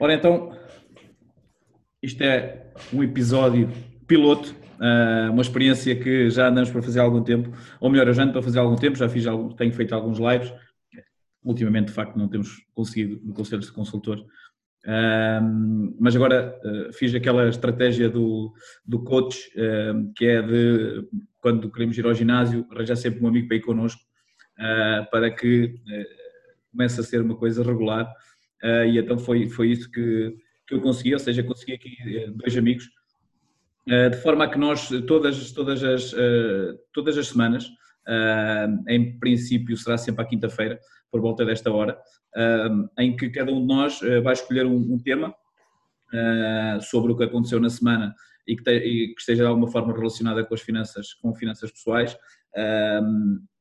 Ora então, isto é um episódio piloto, ah, uma experiência que já andamos para fazer há algum tempo, ou melhor, eu já ando para fazer há algum tempo, já fiz, tenho feito alguns lives, ultimamente de facto não temos conseguido no Conselho de Consultor, mas agora uh, fiz aquela estratégia do, do coach, que é de quando queremos ir ao ginásio, arranjar sempre um amigo para ir connosco, para que comece a ser uma coisa regular. E então foi, foi isso que, que eu consegui, ou seja, consegui aqui dois amigos, de forma a que nós, todas, todas, as, todas as semanas, em princípio será sempre à quinta-feira, por volta desta hora, em que cada um de nós eh, vai escolher um, tema ah, sobre o que aconteceu na semana e que, esteja de alguma forma relacionada com as finanças, com finanças pessoais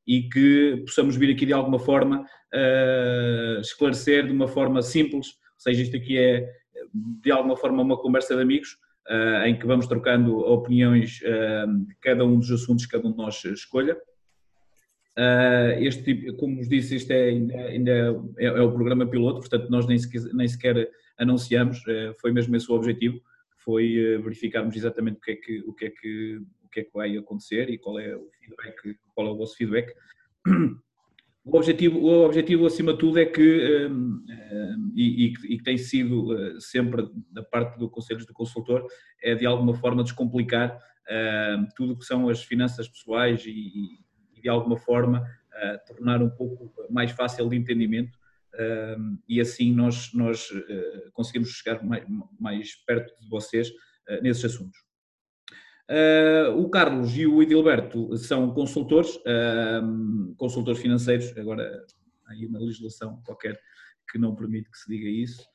e que possamos vir aqui de alguma forma ah, esclarecer de uma forma simples, ou seja, isto aqui é de alguma forma uma conversa de amigos, ah, em que vamos trocando opiniões de cada um dos assuntos que cada um de nós escolha. Uh, este tipo, como vos disse, isto é, ainda, é, é, o programa piloto, portanto nós nem sequer, nem sequer anunciamos, uh, foi mesmo esse o objetivo, foi uh, verificarmos exatamente o que, é que, o, que é que, o que é que vai acontecer e qual é o feedback, qual é o vosso feedback. O objetivo, o objetivo acima de tudo é que, um, e, e, que tem sido sempre da parte do Conselhos do Consultor, é de alguma forma descomplicar tudo o que são as finanças pessoais e de alguma forma uh, tornar um pouco mais fácil de entendimento e assim nós, nós uh, conseguimos chegar mais, mais, perto de vocês nesses assuntos. O Carlos e o Edilberto são consultores, consultores financeiros, agora há aí uma legislação qualquer que não permite que se diga isso,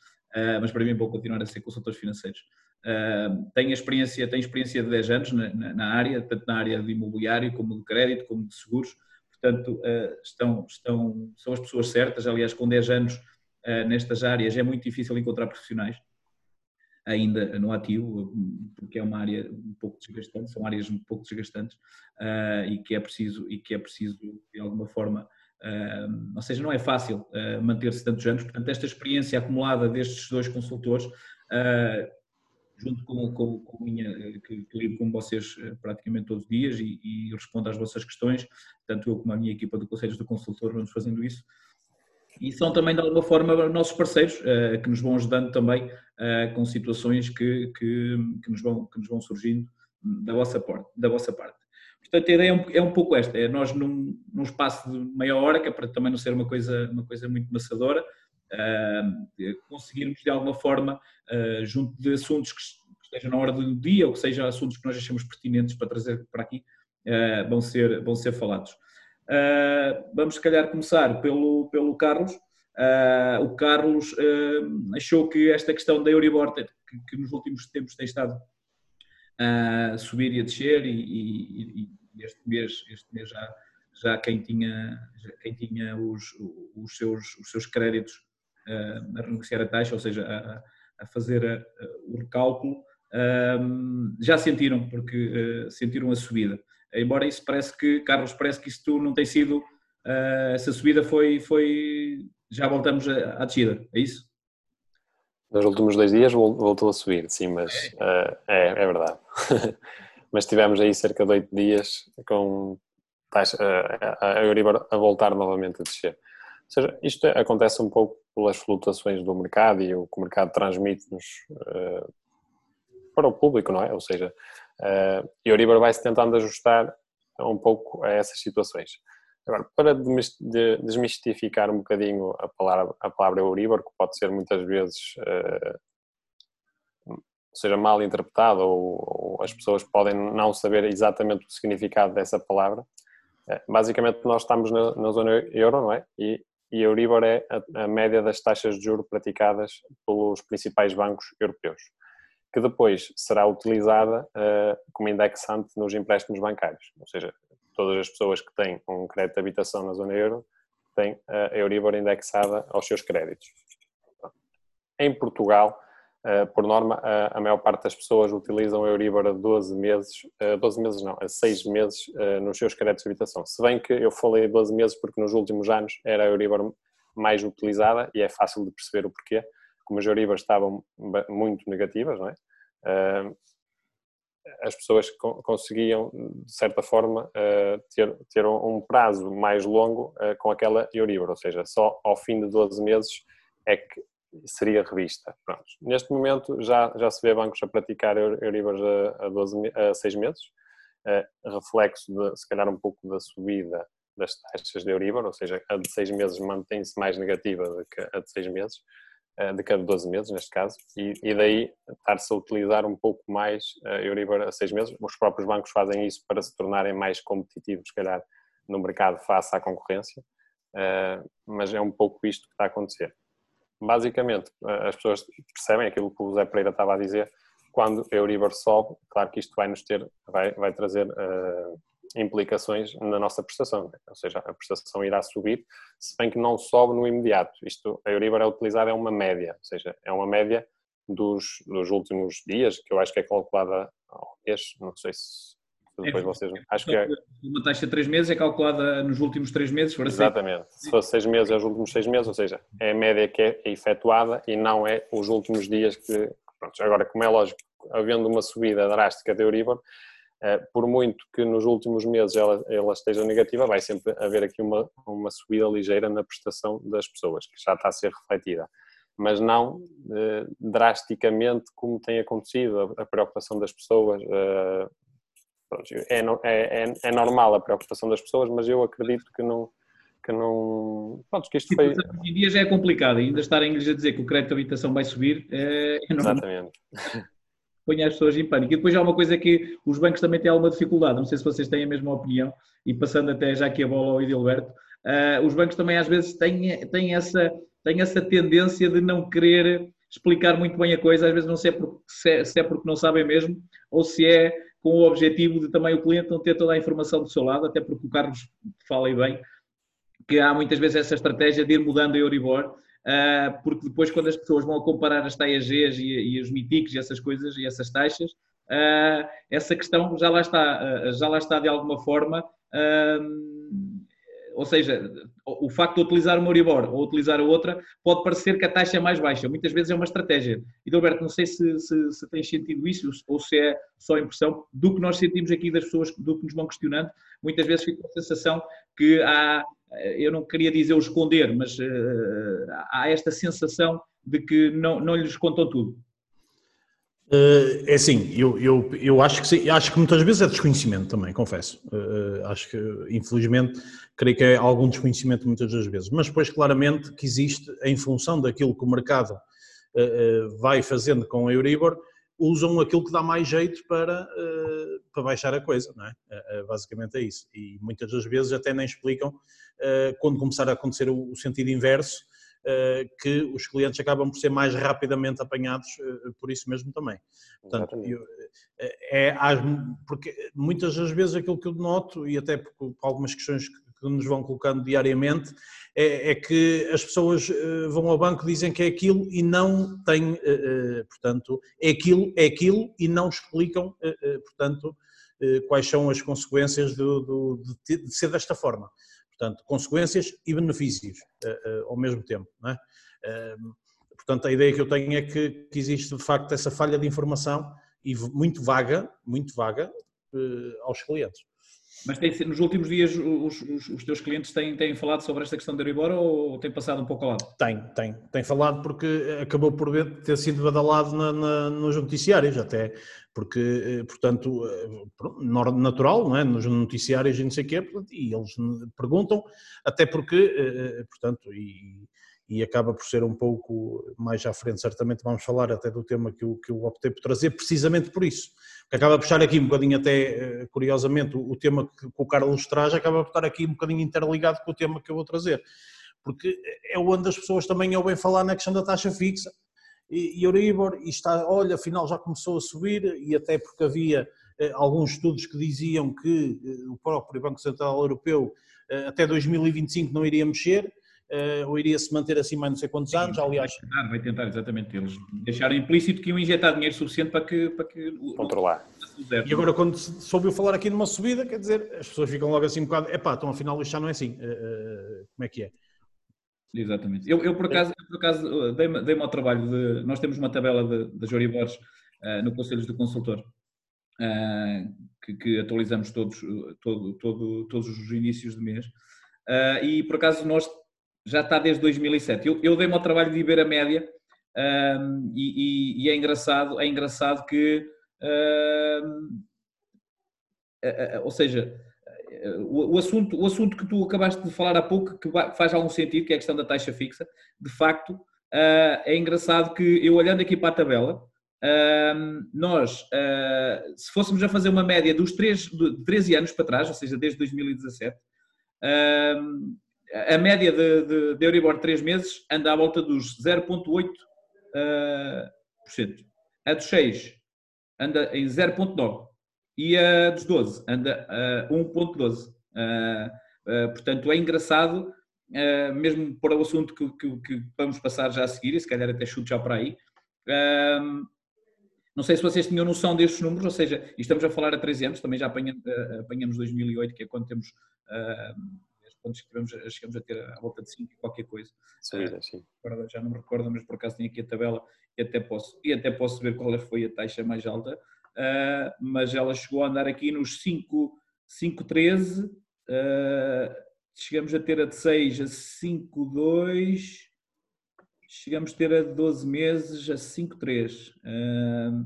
mas para mim vão continuar a ser consultores financeiros. Uh, tem experiência, tem experiência de 10 anos na, na, na, área, tanto na área de imobiliário como de crédito, como de seguros, portanto uh, estão, estão, são as pessoas certas, aliás com 10 anos uh, nestas áreas é muito difícil encontrar profissionais ainda no ativo, porque é uma área um pouco desgastante, são áreas um pouco desgastantes e que é preciso, e que é preciso de alguma forma ou seja, não é fácil manter-se tantos anos, portanto esta experiência acumulada destes dois consultores junto com, com, com a minha, que, que lido com vocês praticamente todos os dias e, e, respondo às vossas questões, tanto eu como a minha equipa de Conselhos do Consultor vamos fazendo isso. E são também, de alguma forma, nossos parceiros, uh, que nos vão ajudando também uh, com situações que, que, que, nos vão, que nos vão surgindo da vossa, parte, da vossa parte. Portanto, a ideia é um, é um pouco esta, é nós num, num espaço de meia hora, que é para também não ser uma coisa, uma coisa muito maçadora, conseguirmos de alguma forma, uh, junto de assuntos que estejam na hora do dia ou que sejam assuntos que nós achamos pertinentes para trazer para aqui, uh, vão, ser, vão ser falados. Uh, vamos, se calhar, começar pelo, pelo Carlos. o Carlos achou que esta questão da Euribor, que, que nos últimos tempos tem estado a subir e a descer, e, e, e este mês, este mês já, já quem tinha, quem tinha os, os, seus, os seus créditos a renegociar a taxa, ou seja, a, a fazer a, a, o recálculo, já sentiram, porque uh, sentiram a subida. Embora isso parece que, Carlos, parece que isto não tem sido, uh, essa subida foi, foi, já voltamos à descida, é isso? Nos últimos dois dias voltou a subir, sim, mas uh, é, é verdade. mas tivemos aí cerca de oito dias com taxa, a Euribor a voltar novamente a descer seja, isto acontece um pouco pelas flutuações do mercado e o que o mercado transmite-nos uh, para o público, não é? Ou seja, uh, Euribor vai-se tentando ajustar um pouco a essas situações. Agora, para desmistificar um bocadinho a palavra, a palavra Euribor, que pode ser muitas vezes uh, seja mal interpretada ou, ou, as pessoas podem não saber exatamente o significado dessa palavra, basicamente nós estamos na, na zona euro, não é? E e Euribor é a, a média das taxas de juros praticadas pelos principais bancos europeus, que depois será utilizada uh, como indexante nos empréstimos bancários, ou seja, todas as pessoas que têm um crédito de habitação na zona euro têm a Euribor indexada aos seus créditos. Em Portugal, Uh, por norma, a maior parte das pessoas utilizam a Euribor a 12 meses, uh, 12 meses não, a 6 meses nos seus créditos de habitação. Se bem que eu falei 12 meses porque nos últimos anos era a Euribor mais utilizada e é fácil de perceber o porquê, como as Euribor estavam muito negativas, não é? As pessoas conseguiam, de certa forma, ter, ter um prazo mais longo com aquela Euribor, ou seja, só ao fim de 12 meses é que seria revista. Pronto. Neste momento já, já se vê bancos a praticar Euribor a, a, 12, a 6 meses, reflexo de, se calhar um pouco da subida das taxas de Euribor, ou seja, a de 6 meses mantém-se mais negativa do que a de 6 meses, de cada 12 meses neste caso, e, e daí estar-se a utilizar um pouco mais a Euribor a 6 meses. Os próprios bancos fazem isso para se tornarem mais competitivos, se calhar, no mercado face à concorrência, mas é um pouco isto que está a acontecer basicamente, as pessoas percebem aquilo que o Zé Pereira estava a dizer, quando a Euribor sobe, claro que isto vai nos ter, vai, vai trazer uh, implicações na nossa prestação, né? ou seja, a prestação irá subir, se bem que não sobe no imediato. Isto, a Euribor é utilizada é uma média, ou seja, é uma média dos, dos últimos dias, que eu acho que é calculada ao mês, não sei se depois é, vocês. Acho que é... Uma taxa de 3 meses é calculada nos últimos 3 meses, for assim. Exatamente. Se fosse 6 meses, é os últimos 6 meses, ou seja, é a média que é efetuada e não é os últimos dias que. Pronto, agora, como é lógico, havendo uma subida drástica da Euribor, por muito que nos últimos meses ela, ela esteja negativa, vai sempre haver aqui uma, uma subida ligeira na prestação das pessoas, que já está a ser refletida mas não eh, drasticamente como tem acontecido, a, a preocupação das pessoas, eh, é, é, é, é, normal a preocupação das pessoas, mas eu acredito que não. Que não pronto, que isto foi... Em dia já é complicado, ainda estar em inglês a dizer que o crédito de habitação vai subir é, é normal. Exatamente. Põe as pessoas em pânico. E depois há uma coisa que os bancos também têm alguma dificuldade, não sei se vocês têm a mesma opinião, e passando até já aqui a bola ao Edilberto, uh, os bancos também às vezes têm, têm, essa, têm essa tendência de não querer explicar muito bem a coisa, às vezes não sei se é, se é porque não sabem mesmo, ou se é com o objetivo de também o cliente não ter toda a informação do seu lado, até porque o Carlos fala aí bem, que há muitas vezes essa estratégia de ir mudando a Euribor, porque depois quando as pessoas vão comparar as TAGs e, os MITICs e essas coisas e essas taxas, ah, essa questão já lá está, ah, já lá está de alguma forma ou seja, o facto de utilizar uma Euribor ou utilizar a outra pode parecer que a taxa é mais baixa. Muitas vezes é uma estratégia. E, Alberto, não sei se, se, se tens sentido isso ou se é só impressão do que nós sentimos aqui das pessoas do que nos vão questionando. Muitas vezes fica a sensação que há, eu não queria dizer o esconder, mas uh, há esta sensação de que não, não lhes contam tudo. Uh, é assim, eu, eu, eu acho que sim, acho que muitas vezes é desconhecimento também, confesso. Uh, acho que, infelizmente, creio que é algum desconhecimento muitas das vezes. Mas depois, claramente, que existe, em função daquilo que o mercado uh, vai fazendo com a Euribor, usam aquilo que dá mais jeito para, para baixar a coisa, não é? basicamente é isso. E muitas das vezes até nem explicam, quando começar a acontecer o, o sentido inverso, que os clientes acabam por ser mais rapidamente apanhados eh, por isso mesmo também. Portanto, eu, eh, é, porque muitas das vezes aquilo que eu noto, e até por algumas questões que nos vão colocando diariamente, é, é, que as pessoas vão ao banco dizem que é aquilo e não têm, portanto, é aquilo, é aquilo e não explicam, portanto, quais são as consequências do, do, de, de ser desta forma. Portanto, consequências e benefícios uh, uh, ao mesmo tempo. É? Uh, portanto, a ideia que eu tenho é que, que, existe de facto essa falha de informação e muito vaga, muito vaga aos clientes. Mas tem, nos últimos dias os, os, os, teus clientes têm, têm falado sobre esta questão da Euribor ou têm passado um pouco ao lado? Tem, tem. Tem falado porque acabou por ter sido badalado na, na, nos noticiários até porque, eh, portanto, eh, natural, não é? nos noticiários e não sei o quê, e eles perguntam, até porque, eh, portanto, e, e acaba por ser um pouco mais à frente, certamente vamos falar até do tema que eu, que eu optei por trazer, precisamente por isso. Que acaba por estar aqui um bocadinho até, curiosamente, o, o tema que, que o Carlos traz acaba por estar aqui um bocadinho interligado com o tema que eu vou trazer. Porque é onde as pessoas também ouvem falar na questão da taxa fixa, e Euribor, e está, olha, afinal já começou a subir, e até porque havia eh, alguns estudos que diziam que eh, o próprio Banco Central Europeu eh, até 2025 não iria mexer, ou iria se manter assim mais não sei quantos anos, aliás. Vai tentar, vai tentar, exatamente. Eles deixaram implícito que iam injetar dinheiro suficiente para que. Para que Controlar. E agora, quando se ouviu falar aqui numa subida, quer dizer, as pessoas ficam logo assim um bocado, epá, então afinal isto já não é assim. como é que é? Exatamente. Eu, eu por acaso, eu, por acaso dei-me dei ao trabalho de. Nós temos uma tabela de, de Joribores uh, no Conselhos do Consultor uh, que, que, atualizamos todos, todo, todo, todos os inícios de mês. Uh, e por acaso nós já está desde 2007. Eu, eu dei-me ao trabalho de ver a média e, e, e, é engraçado, é engraçado que, ou seja, o, o, assunto, o assunto que tu acabaste de falar há pouco, que faz algum sentido, que é a questão da taxa fixa, de facto, uh, é engraçado que eu olhando aqui para a tabela, uh, nós, uh, se fôssemos a fazer uma média dos 3, de 13 anos para trás, ou seja, desde 2017, a média de, de, de Euribor de 3 meses anda à volta dos 0,8%. A dos 6 anda em 0,9% e a dos 12 anda a 1.12. Uh, uh, portanto, é engraçado, uh, mesmo para o assunto que, que, que, vamos passar já a seguir, e se calhar até chuto já para aí. não sei se vocês tinham noção destes números, ou seja, e estamos a falar há 13 anos, também já apanhamos, apanhamos 2008, que é quando temos quando tivemos, chegamos a ter a volta de 5 qualquer coisa. Sim, sim. Agora já não me recordo, mas por acaso tenho aqui a tabela e até posso, e até posso ver qual foi a taxa mais alta uh, mas ela chegou a andar aqui nos 5,13, uh, chegamos a ter a de 6 a 5,2, chegamos a ter a de 12 meses a 5,3 uh,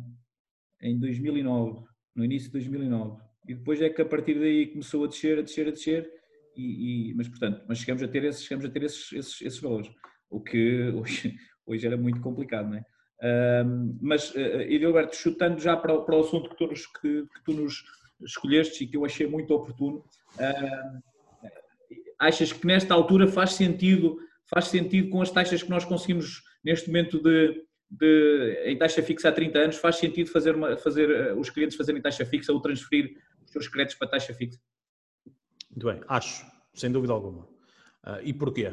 em 2009, no início de 2009. E depois é que a partir daí começou a descer, a descer, a descer, e, e, mas portanto, mas chegamos a ter esses, chegamos a ter esses, esses, esses valores, o que hoje, hoje era muito complicado, não é? Mas, Edilberto, chutando já para, para o assunto que tu, nos, que, que tu nos escolheste e que eu achei muito oportuno, uh, achas que nesta altura faz sentido, faz sentido com as taxas que nós conseguimos neste momento de, de, em taxa fixa há 30 anos, faz sentido fazer, uma, fazer uh, os clientes fazerem taxa fixa ou transferir os seus créditos para taxa fixa? Muito bem, acho, sem dúvida alguma. Uh, e porquê?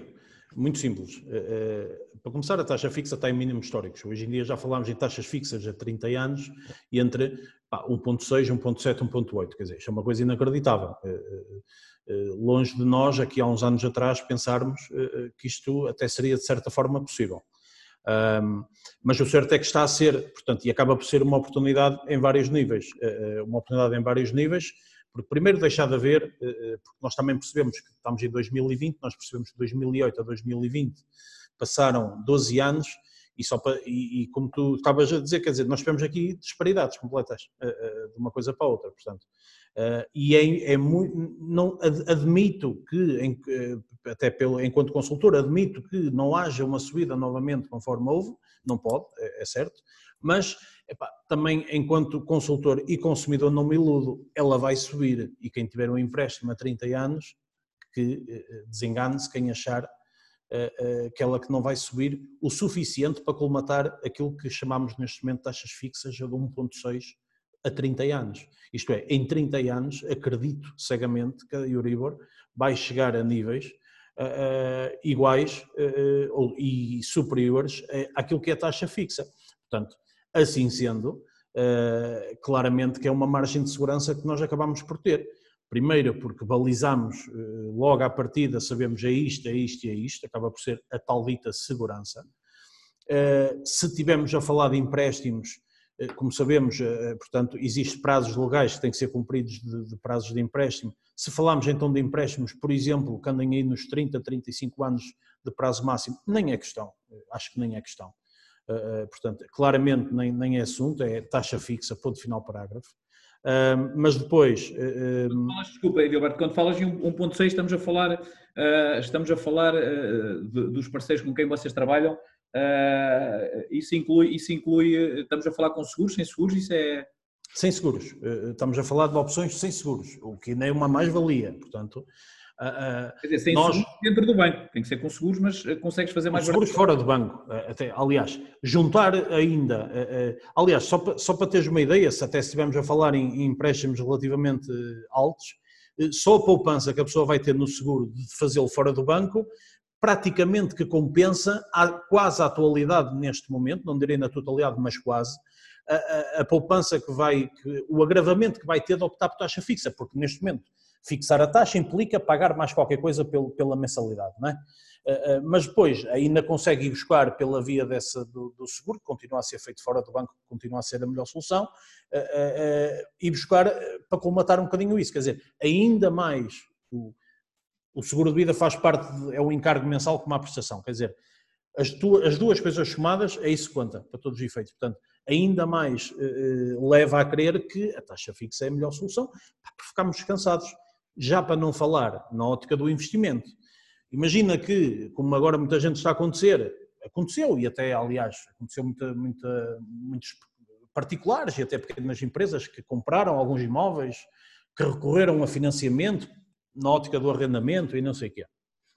Muito simples. Eh, eh, para começar, a taxa fixa está em mínimos históricos. Hoje em dia já falámos em taxas fixas há 30 anos e entre 1.6, 1.7, 1.8. Quer dizer, isto é uma coisa inacreditável. Eh, longe de nós, aqui há uns anos atrás, pensarmos que isto até seria de certa forma possível. mas o certo é que está a ser, portanto, e acaba por ser uma oportunidade em vários níveis. Uma oportunidade em vários níveis, porque primeiro deixar de haver, eh, eh, porque nós também percebemos que estamos em 2020, nós percebemos que de 2008 a 2020 passaram 12 anos e, só para, e, e, como tu estavas a dizer, quer dizer, nós tivemos aqui disparidades completas eh, de uma coisa para a outra, portanto. E é, é muito, não, admito que, até pelo, enquanto consultor, admito que não haja uma subida novamente conforme houve, não pode, é, é certo, mas epá, também enquanto consultor e consumidor não me iludo, ela vai subir e quem tiver um empréstimo a 30 anos, que eh, eh, desengane-se quem achar eh, aquela que não vai subir o suficiente para colmatar aquilo que chamamos neste momento de taxas fixas de 1.6 a 30 anos. Isto é, em 30 anos, acredito cegamente que a Euribor vai chegar a níveis uh, iguais uh, e superiores àquilo que é a taxa fixa. Portanto, Assim sendo, eh, claramente que é uma margem de segurança que nós acabamos por ter. Primeiro, porque balizamos eh, logo à partida, sabemos é isto, é isto e é isto, acaba por ser a tal dita segurança. Eh, se tivermos a falar de empréstimos, como sabemos, portanto, existem prazos legais que têm que ser cumpridos de, de, prazos de empréstimo. Se falarmos então de empréstimos, por exemplo, que andem aí nos 30, 35 anos de prazo máximo, nem é questão, acho que nem é questão. Uh, portanto, claramente nem, nem é assunto, é taxa fixa, ponto final parágrafo. Mas depois. Uh, Desculpa, Edilberto, quando falas em 1.6, estamos a falar, estamos a falar de, dos parceiros com quem vocês trabalham. isso, inclui, isso inclui. Estamos a falar com seguros, sem seguros, isso é. Sem seguros. Estamos a falar de opções sem seguros, o que nem é uma mais-valia. Portanto, Quer dizer, sem nós, dentro do banco, tem que ser com seguros, mas eh, consegues fazer mais seguros fora do banco, eh, até, aliás, juntar ainda, uh, aliás, só para, só para teres uma ideia, se até estivermos a falar em, em empréstimos relativamente altos, só a poupança que a pessoa vai ter no seguro de fazê-lo fora do banco, praticamente que compensa a, quase a atualidade neste momento, não direi na totalidade, mas quase, a, a, a poupança que vai, que, o agravamento que vai ter de optar por taxa fixa, porque neste momento fixar a taxa implica pagar mais qualquer coisa pelo, pela mensalidade, não é? mas depois ainda consegue ir buscar pela via dessa, do, do, seguro, que continua a ser feito fora do banco, que continua a ser a melhor solução, e buscar para colmatar um bocadinho isso. Quer dizer, ainda mais o, o seguro de vida faz parte, de, é um encargo mensal como a prestação. Quer dizer, as, tu, as duas coisas somadas, é isso que conta, para todos os efeitos. Portanto, ainda mais eh, leva a crer que a taxa fixa é a melhor solução, para ficarmos descansados. Já para não falar na ótica do investimento. Imagina que, como agora muita gente está a acontecer, aconteceu, e até, aliás, aconteceu muita, muita, muitos particulares e até pequenas empresas que compraram alguns imóveis, que recorreram a financiamento na ótica do arrendamento e não sei o quê.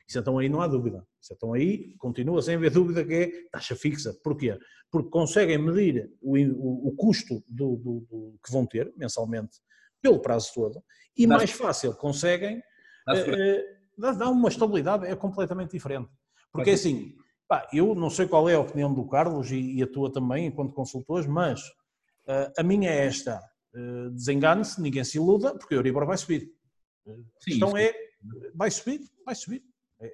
Isso então aí não há dúvida. Isso então aí continua sem haver dúvida que é taxa fixa. Porquê? Porque conseguem medir o, o, o custo do, do, do, que vão ter mensalmente pelo prazo todo e Dá mais fácil conseguem eh, dar uma estabilidade, é completamente diferente. Porque assim, pá, eu não sei qual é a opinião do Carlos e, e a tua também, enquanto consultores, mas uh, a minha é esta. Uh, Desengane-se, ninguém se iluda, porque a Euribor vai subir. A questão é, vai subir, vai subir.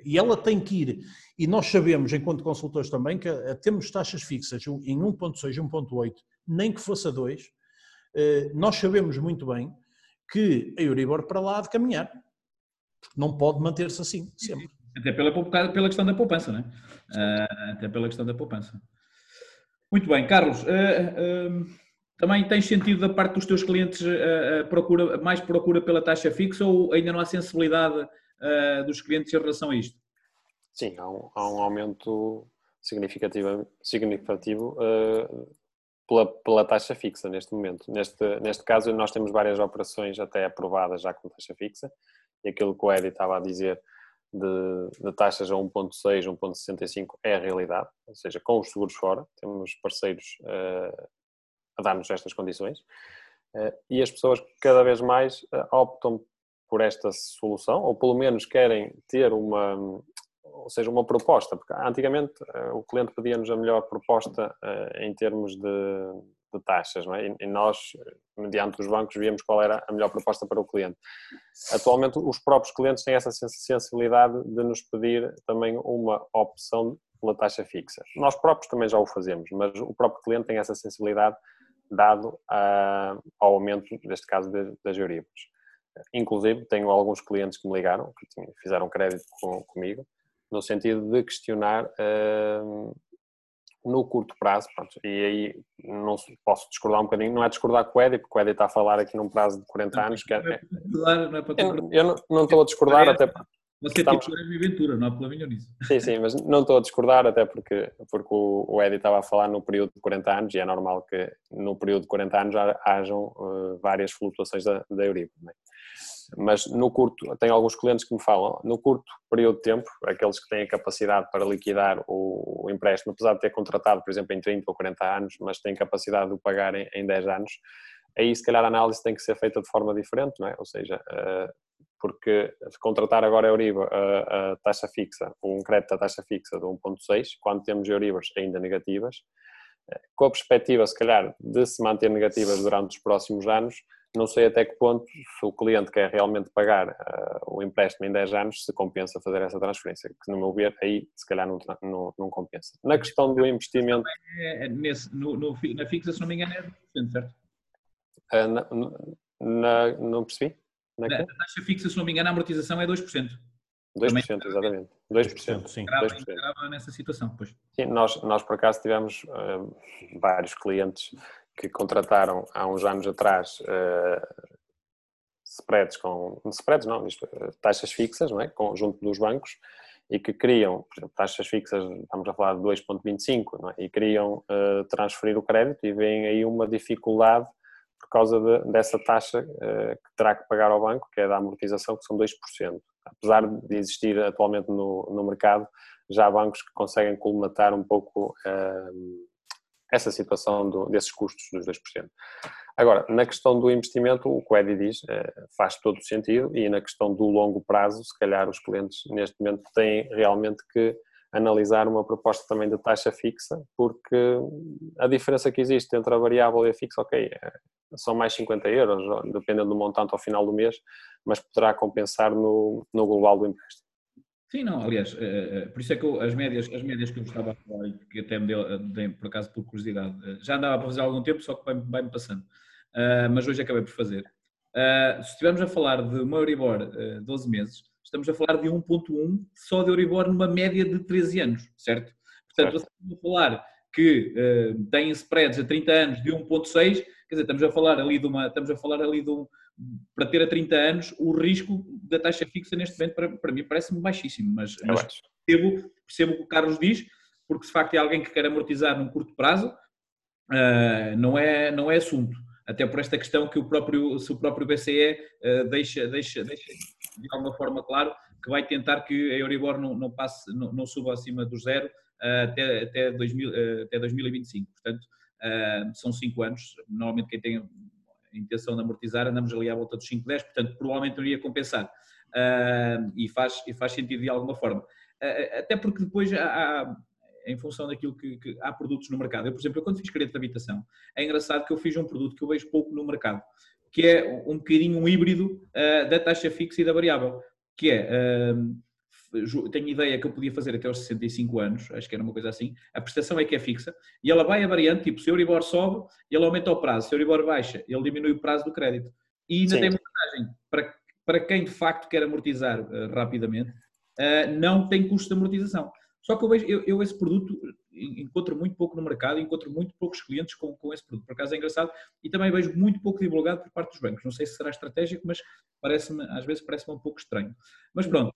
E ela tem que ir. E nós sabemos, enquanto consultores também, que eh, temos taxas fixas em 1.6, 1.8, nem que fosse a 2, eh, nós sabemos muito bem que a Euribor para lá há de caminhar. Não pode manter-se assim, sempre. Até pela, pela questão da poupança, né? Até pela questão da poupança. Muito bem, Carlos. também tens sentido da parte dos teus clientes procura, mais procura pela taxa fixa ou ainda não há sensibilidade uh, dos clientes em relação a isto? Sim, há um, há um aumento significativo, significativo uh, pela, pela, taxa fixa neste momento. Neste, neste caso, nós temos várias operações até aprovadas já com taxa fixa e aquilo que o Edi estava a dizer de, de taxas a 1.6, 1.65 é a realidade, ou seja, com os seguros fora, temos parceiros uh, a dar-nos estas condições. Uh, e as pessoas cada vez mais uh, optam por esta solução, ou pelo menos querem ter uma, ou seja, uma proposta, porque antigamente eh, o cliente pedia-nos a melhor proposta eh, em termos de, de taxas, é? e nós, mediante os bancos, víamos qual era a melhor proposta para o cliente. Atualmente, os próprios clientes têm essa sensibilidade de nos pedir também uma opção pela taxa fixa. Nós próprios também já o fazemos, mas o próprio cliente tem essa sensibilidade dado a, ao aumento, neste caso, das Euribors. Inclusive, tenho alguns clientes que me ligaram, que fizeram crédito com, comigo, no sentido de questionar uh, no curto prazo, pronto, e aí não posso discordar um bocadinho, não é discordar com o Edi, porque o Edi está a falar aqui num prazo de 40 anos. Que é, é, não é para eu, eu não, não estou a discordar, até porque você Estamos... tipo Jeremy Ventura, não há problema nisso. Sim, sim, mas não estou a discordar, até porque, porque o, o Eddie estava a falar no período de 40 anos e é normal que no período de 40 anos hajam uh, várias flutuações da, da Euribor. É? Mas no curto, tenho alguns clientes que me falam, no curto período de tempo, aqueles que têm a capacidade para liquidar o, empréstimo, apesar de ter contratado, por exemplo, em 30 ou 40 anos, mas têm capacidade de o pagar em, em 10 anos, aí se calhar a análise tem que ser feita de forma diferente, não é? Ou seja, uh, porque contratar agora Euribor a, a taxa fixa, um crédito a taxa fixa de 1.6, quando temos Euribors ainda negativas, eh, com a perspectiva, se calhar, de se manter negativas durante os próximos anos, não sei até que ponto, se o cliente quer realmente pagar uh, o empréstimo em 10 anos, se compensa fazer essa transferência, que no meu ver, aí se calhar não, não, não compensa. Na questão do investimento... É, é, nesse, no, no, na fixa, se não me engano, é 2%, certo? Uh, na, na, não percebi? Na, a taxa fixa, se não me engano, a amortização é 2%. 2%, Também, exatamente. 2%, sim. Grava, 2%. nessa situação, pois. Sim, nós, nós por acaso tivemos uh, vários clientes que contrataram há uns anos atrás uh, spreads com... Spreads não, uh, taxas fixas, não é? Com, junto dos bancos e que queriam, por exemplo, taxas fixas, estamos a falar de 2,25, é? e queriam uh, transferir o crédito e veem aí uma dificuldade por causa de, dessa taxa uh, que terá que pagar ao banco, que é da amortização, que são 2%. Apesar de existir atualmente no, no mercado, já bancos que conseguem colmatar um pouco uh, essa situação do, desses custos dos 2%. Agora, na questão do investimento, o que o Edi diz uh, faz todo o sentido e na questão do longo prazo, se calhar os clientes neste momento têm realmente que analisar uma proposta também de taxa fixa, porque a diferença que existe entre a variável e a fixa, ok, é, são mais 50 euros, dependendo do montante ao final do mês, mas poderá compensar no, no global do empréstimo. Sim, não, aliás, uh, por isso é que eu, as, médias, as médias que eu estava a falar e que até me deu, por acaso, por curiosidade, já andava para fazer há algum tempo, só que vai-me vai passando. Mas hoje acabei por fazer. Se estivermos a falar de uma Euribor uh, 12 meses, estamos a falar de 1.1 só de Euribor numa média de 13 anos, certo? Portanto, certo. estamos a falar que uh, têm spreads a 30 anos de 1.6, quer dizer, estamos a falar ali de uma, estamos a falar ali de um, para ter a 30 anos, o risco da taxa fixa neste momento, para, para mim, parece-me baixíssimo, mas, mas percebo, percebo o que o Carlos diz, porque de facto é alguém que quer amortizar num curto prazo, uh, não, é, não é assunto. Até por esta questão que o próprio, se o próprio BCE uh, deixa, deixa, deixa de alguma forma claro que vai tentar que a Euribor não, não, passe, não, não suba acima do zero uh, até, até, 2000, até 2025. Portanto, são cinco anos. Normalmente quem tem intenção de amortizar, andamos ali à volta dos 5, 10, portanto, provavelmente não iria compensar. Uh, e, faz, e faz sentido de alguma forma. Uh, até porque depois há, há em função daquilo que, que, há produtos no mercado. Eu, por exemplo, eu quando fiz crédito de habitação, é engraçado que eu fiz um produto que eu vejo pouco no mercado, que é um bocadinho um híbrido uh, da taxa fixa e da variável, que é, tenho ideia que eu podia fazer até aos 65 anos, acho que era uma coisa assim, a prestação é que é fixa, e ela vai a variante, tipo, se o Euribor sobe, ele aumenta o prazo, se o Euribor baixa, ele diminui o prazo do crédito. E ainda Sim. tem uma vantagem, para, para quem de facto quer amortizar uh, rapidamente, uh, não tem custo de amortização. Só que eu vejo, eu, eu, esse produto encontro muito pouco no mercado, encontro muito poucos clientes com, com esse produto. Por acaso é engraçado e também vejo muito pouco divulgado por parte dos bancos. Não sei se será estratégico, mas parece-me, às vezes parece-me um pouco estranho. Mas pronto,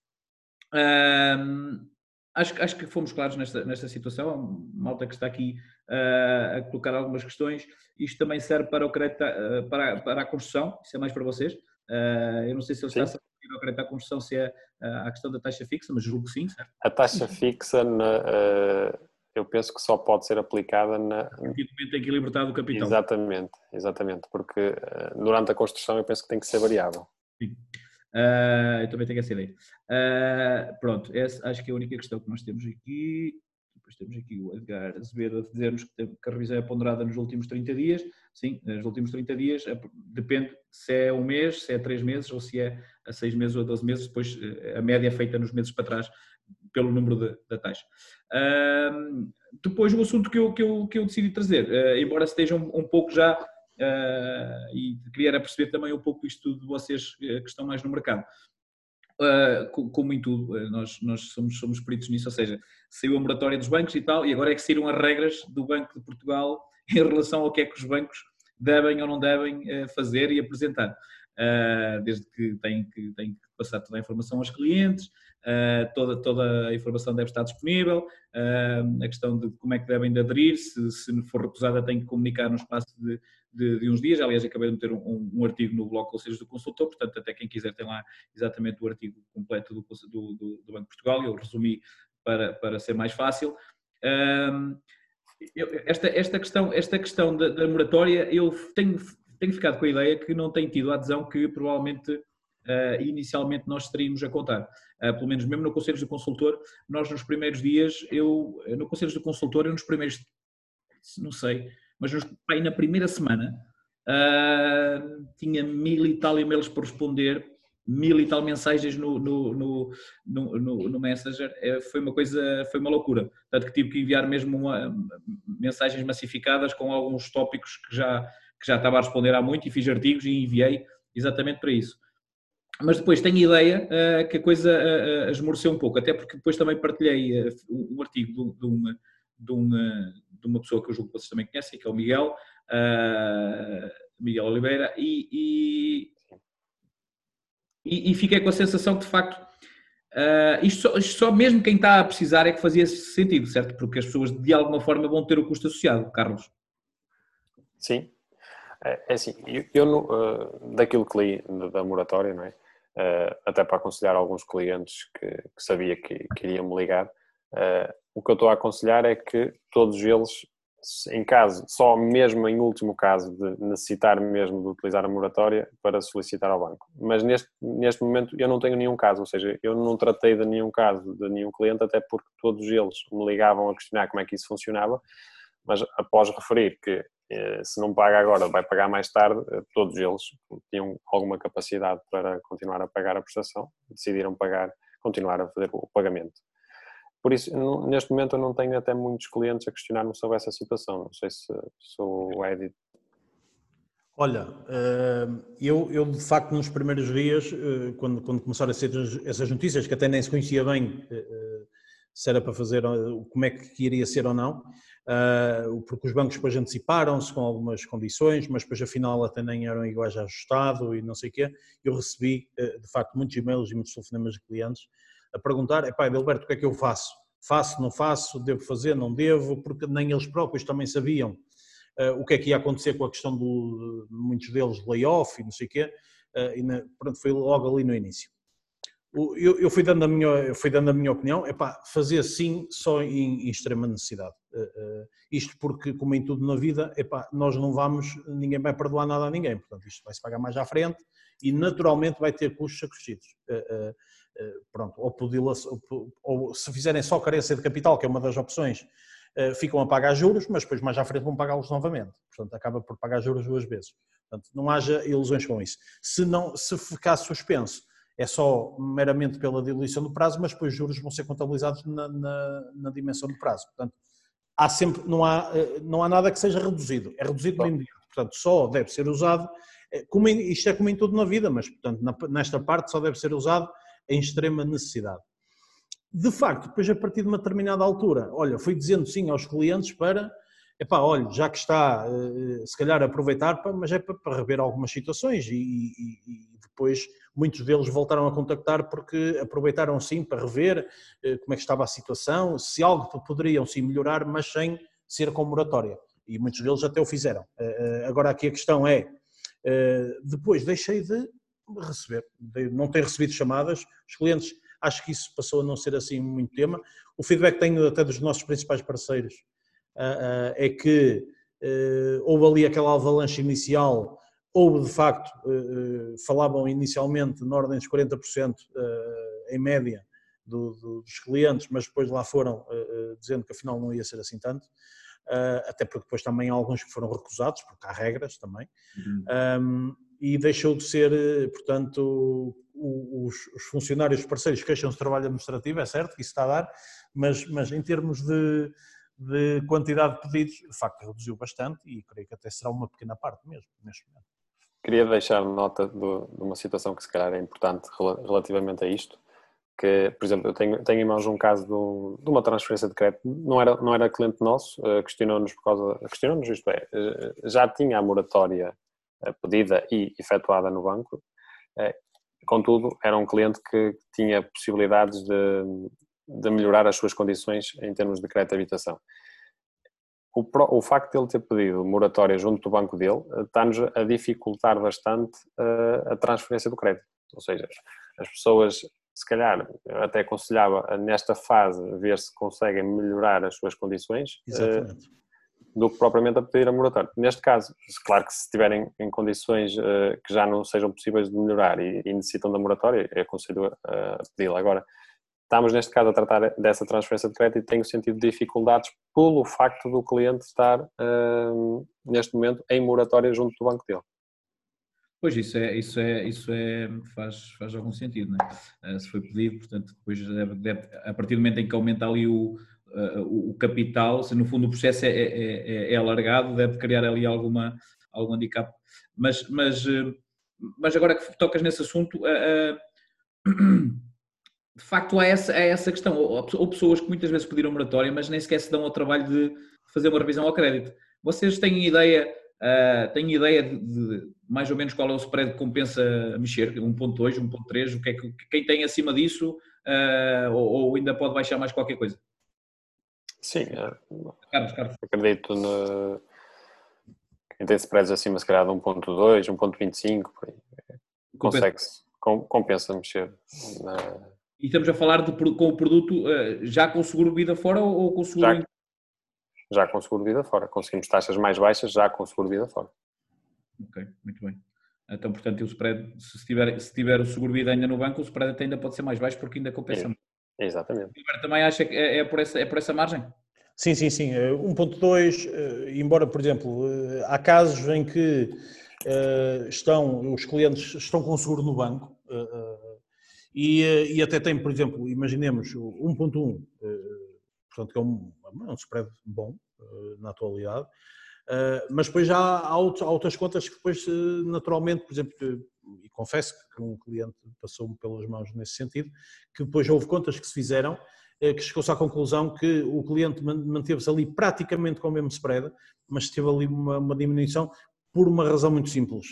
acho, acho que fomos claros nesta, nesta situação. A malta que está aqui uh, a colocar algumas questões. Isto também serve para, o crédito, uh, para, para a construção, isso é mais para vocês. Uh, eu não sei se ele está a ao crédito à construção se é a questão da taxa fixa, mas julgo que sim, certo? A taxa fixa, na, eu penso que só pode ser aplicada na. A partir do momento em que libertado o capital. Exatamente, exatamente, porque durante a construção eu penso que tem que ser variável. Sim. Uh, eu também tenho essa ideia. Uh, pronto, essa acho que é a única questão que nós temos aqui. Depois temos aqui o Edgar Azevedo a dizer-nos que a revisão é ponderada nos últimos 30 dias. Sim, nos últimos 30 dias, depende se é um mês, se é três meses ou se é a seis meses ou a 12 meses. Depois a média é feita nos meses para trás pelo número da taxa. Uh, depois o assunto que eu, que eu, que eu decidi trazer, embora esteja um, um pouco já uh, e queria perceber também um pouco isto de vocês eh, que estão mais no mercado. Uh, como em tudo, nós, nós somos, somos peritos nisso, ou seja, saiu a moratória dos bancos e tal, e agora é que saíram as regras do Banco de Portugal em relação ao que é que os bancos devem ou não devem fazer e apresentar. Uh, desde que têm que, têm que passar toda a informação aos clientes, uh, toda, toda a informação deve estar disponível, a questão de como é que devem de aderir, se, se for recusada tem que comunicar no espaço de, de, de uns dias, aliás acabei de meter um, um, artigo no blog Conselhos do Consultor, portanto até quem quiser tem lá exatamente o artigo completo do, do, do, do Banco de Portugal, eu resumi para, para ser mais fácil. esta, esta questão, esta questão da, da moratória, eu tenho, tenho ficado com a ideia que não tem tido a adesão que provavelmente uh, inicialmente nós estaríamos a contar. Uh, pelo menos mesmo no Conselho do Consultor, nós nos primeiros dias, eu, no Conselho do Consultor, eu nos primeiros, não sei, mas aí na primeira semana, uh, tinha mil e tal e-mails para responder, mil e tal mensagens no, no, no, no, no, Messenger, foi uma coisa, foi uma loucura. Tanto que tive que enviar mesmo uma, mensagens massificadas com alguns tópicos que já, que já estava a responder há muito e fiz artigos e enviei exatamente para isso. Mas depois tenho ideia uh, que a coisa uh, esmoreceu um pouco, até porque depois também partilhei uh, um artigo de, de, uma, de, uma, de uma pessoa que eu julgo que vocês também conhecem, que é o Miguel, Miguel Oliveira, e, e, e, fiquei com a sensação que de facto isto só, isto, só, mesmo quem está a precisar é que fazia sentido, certo? Porque as pessoas de alguma forma vão ter o custo associado, Carlos. Sim, é, é assim, eu, eu daquilo que li da moratória, não é? uh, até para aconselhar alguns clientes que, que sabia que, que iriam me ligar. Uh, o que eu estou a aconselhar é que todos eles, em caso, só mesmo em último caso de necessitar mesmo de utilizar a moratória para solicitar ao banco. Mas neste, neste momento eu não tenho nenhum caso, ou seja, eu não tratei de nenhum caso de nenhum cliente, até porque todos eles me ligavam a questionar como é que isso funcionava, mas após referir que eh, se não paga agora, vai pagar mais tarde, eh, todos eles tinham alguma capacidade para continuar a pagar a prestação, decidiram pagar, continuar a fazer o pagamento. Por isso, neste momento eu não tenho até muitos clientes a questionar-me sobre essa situação. Não sei se, se o Edi Olha, eh, eu, eu de facto nos primeiros dias, eh, quando, quando começaram a ser essas notícias, que até nem se conhecia bem eh, se era para fazer, como é que iria ser ou não, porque os bancos depois anteciparam-se com algumas condições, mas depois afinal até nem eram iguais ajustado e não sei o quê. Eu recebi de facto muitos e-mails e muitos telefonemas de clientes a perguntar, epá, Adalberto, o que é que eu faço? Faço, não faço, devo fazer, não devo, porque nem eles próprios também sabiam uh, o que é que ia acontecer com a questão de muitos deles, layoff e não sei o quê, uh, e na, pronto, foi logo ali no início. Eu, eu, fui, dando a minha, eu fui dando a minha opinião, é pá, fazer sim só em, em extrema necessidade. Uh, isto porque, como em tudo na vida, é pá, nós não vamos, ninguém vai perdoar nada a ninguém, portanto isto vai-se pagar mais à frente e naturalmente vai ter custos acrescidos. Uh, pronto, ou, ou, ou, se fizerem só carência de capital, que é uma das opções, eh, ficam a pagar juros, mas depois mais à frente vão pagá-los novamente. Portanto, acaba por pagar juros duas vezes. Portanto, não haja ilusões com isso. Se, não, se ficar suspenso, é só meramente pela diluição do prazo, mas depois os juros vão ser contabilizados na, na, na, dimensão do prazo. Portanto, há sempre, não há, eh, não há nada que seja reduzido, é reduzido no imediato. Portanto, só deve ser usado, eh, como, isto é como em tudo na vida, mas portanto, nesta parte só deve ser usado em extrema necessidade de facto, depois a partir de uma determinada altura, olha, fui dizendo sim aos clientes para, epá, olha, já que está, eh, se calhar aproveitar, mas é para, rever algumas situações e, e, e, depois muitos deles voltaram a contactar porque aproveitaram sim para rever eh, como é que estava a situação, se algo poderiam sim melhorar, mas sem ser com moratória. E muitos deles até o fizeram. Eh, agora aqui a questão é, depois deixei de receber, não ter recebido chamadas, os clientes Acho que isso passou a não ser assim muito tema. O feedback que tenho até dos nossos principais parceiros uh, uh, é que uh, houve ali aquela avalanche inicial, houve de facto, falavam inicialmente na ordem dos 40% em média do, do, dos clientes, mas depois lá foram dizendo que afinal não ia ser assim tanto. até porque depois também há alguns que foram recusados, porque há regras também, uhum. um, e deixou de ser, portanto, os, os funcionários parceiros queixam-se de trabalho administrativo, é certo que isso está a dar, mas, mas em termos de, de quantidade de pedidos, de facto reduziu bastante e creio que até será uma pequena parte mesmo, neste momento. Queria deixar nota de uma situação que se calhar é importante relativamente a isto, que, por exemplo, eu tenho, tenho em mãos um caso de, uma transferência de crédito, não era, não era cliente nosso, eh, questionou-nos por causa, questionou-nos isto é, eh, já tinha a moratória eh, pedida e efetuada no banco, Contudo, era um cliente que tinha possibilidades de, de melhorar as suas condições em termos de crédito de habitação. O, o, facto de ele ter pedido moratória junto do banco dele eh, está-nos a dificultar bastante a transferência do crédito. Ou seja, as pessoas, se calhar, até aconselhava nesta fase ver se conseguem melhorar as suas condições. Exatamente. Do que propriamente a pedir a moratória. Neste caso, claro que se estiverem em condições uh, que já não sejam possíveis de melhorar e, e necessitam da moratória, é aconselho uh, a pedi-la. Agora, estamos neste caso a tratar dessa transferência de crédito e tenho sentido dificuldades pelo facto do cliente estar uh, neste momento em moratória junto do banco dele. Pois isso é, isso é, isso é, faz, faz algum sentido, não é? se foi pedido, portanto, depois deve, deve, a partir do momento em que aumenta ali o, uh, o capital, se no fundo o processo é, é, é, é, alargado, deve criar ali alguma, algum handicap. Mas, mas, uh, mas agora que tocas nesse assunto, uh, de facto há essa, há essa questão. Ou pessoas que muitas vezes pediram moratória, mas nem sequer se dão ao trabalho de fazer uma revisão ao crédito. Vocês têm ideia, têm ideia de, de, mais ou menos qual é o spread que compensa mexer? 1.2, 1.3? O que é que quem tem acima disso ou, ou, ainda pode baixar mais qualquer coisa? Sim, é. Carlos, Carlos. acredito no. Quem tem spreads acima, se calhar, de 1.2, 1.25, consegue-se, compensa mexer. Na... E estamos a falar de, com o produto eh, já com seguro vida fora ou com o seguro... Já, já com seguro vida fora. Conseguimos taxas mais baixas já com seguro vida fora. Ok, muito bem. Então, portanto, o spread, se tiver, se tiver o seguro vida ainda no banco, o spread ainda pode ser mais baixo porque ainda compensa. É. Exatamente. O também acha que é, é, por essa, é por essa margem? Sim, sim, sim. 1.2, eh, eh, embora, por exemplo, eh, há casos em que estão, os clientes estão com seguro no banco e, e até tem, por exemplo, imaginemos 1.1, portanto que é um, é um spread bom na atualidade, mas depois já há, outras contas que depois naturalmente, por exemplo, e confesso que um cliente passou-me pelas mãos nesse sentido, que depois houve contas que se fizeram eh, que chegou-se à conclusão que o cliente manteve-se ali praticamente com o mesmo spread, mas teve ali uma, uma, diminuição por uma razão muito simples.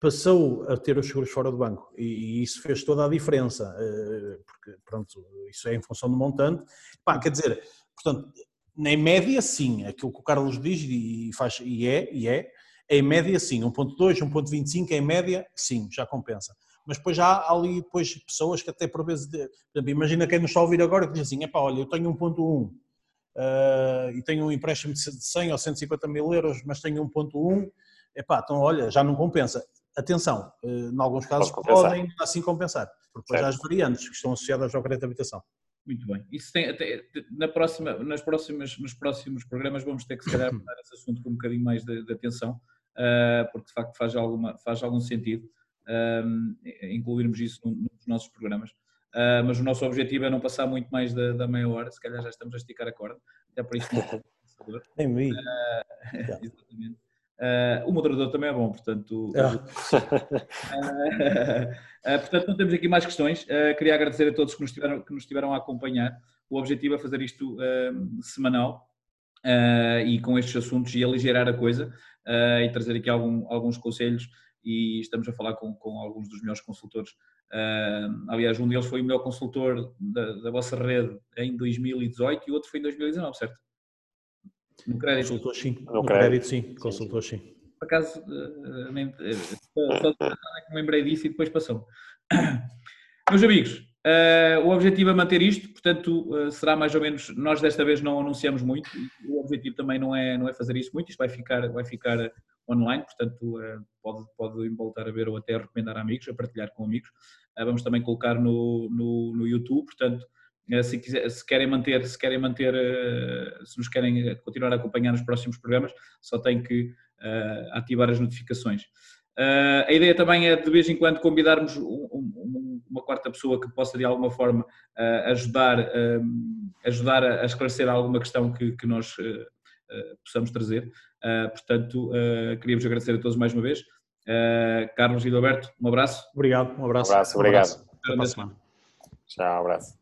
Passou a ter os seguros fora do banco e, e isso fez toda a diferença, porque pronto, isso é em função do montante. Pá, quer dizer, portanto, em média sim, aquilo que o Carlos diz e, faz, e é, e é, em média sim, 1.2, 1.25 em média sim, já compensa. Mas depois há ali depois pessoas que até por vezes, de, exemplo, imagina quem nos está a ouvir agora que diz assim, epá, olha, eu tenho 1.1 uh, e tenho um empréstimo de 100 ou 150 mil euros, mas tenho 1.1, epá, então olha, já não compensa. Atenção, uh, em alguns casos podem assim compensar, porque depois há as variantes que estão associadas ao crédito de habitação. Muito bem. Isso tem até, na próxima, nas próximas, nos próximos programas vamos ter que se calhar dar esse assunto com um bocadinho mais de, de atenção, uh, porque de facto faz, alguma, faz algum sentido um, incluirmos isso nos nossos programas. Uh, mas o nosso objetivo é não passar muito mais da, da, meia hora, se calhar já estamos a esticar a corda, até para isso não Nem me. Uh, exatamente. Uh, o moderador também é bom, portanto. Ah. portanto, não temos aqui mais questões. queria agradecer a todos que nos tiveram, que nos tiveram a acompanhar. O objetivo é fazer isto semanal e com estes assuntos e aligerar a coisa e trazer aqui algum, alguns conselhos e estamos a falar com, com alguns dos melhores consultores. Uh, aliás, um deles foi o melhor consultor da, da, vossa rede em 2018 e o outro foi em 2019, certo? No crédito. Consultor sim. No, no crédito, sim. Consultor sim. Por acaso, nem, uh, só, só me lembrei disso e depois passou. Meus amigos, Uh, o objetivo é manter isto, portanto, uh, será mais ou menos. Nós desta vez não anunciamos muito, o objetivo também não é, não é fazer isso muito, isto vai ficar, vai ficar online, portanto, uh, pode, pode voltar a ver ou até recomendar a amigos, a partilhar com amigos. vamos também colocar no, no, no YouTube, portanto, se, quiser, se, querem manter, se querem manter, se nos querem continuar a acompanhar nos próximos programas, só tem que ativar as notificações. Uh, a ideia também é de vez em quando convidarmos um, um, uma quarta pessoa que possa de alguma forma uh, ajudar, uh, ajudar a esclarecer alguma questão que, que nós possamos trazer. portanto, queríamos agradecer a todos mais uma vez. Carlos e Alberto, um abraço. Obrigado, um abraço. Um abraço, obrigado. Um abraço. Até Tchau, um abraço.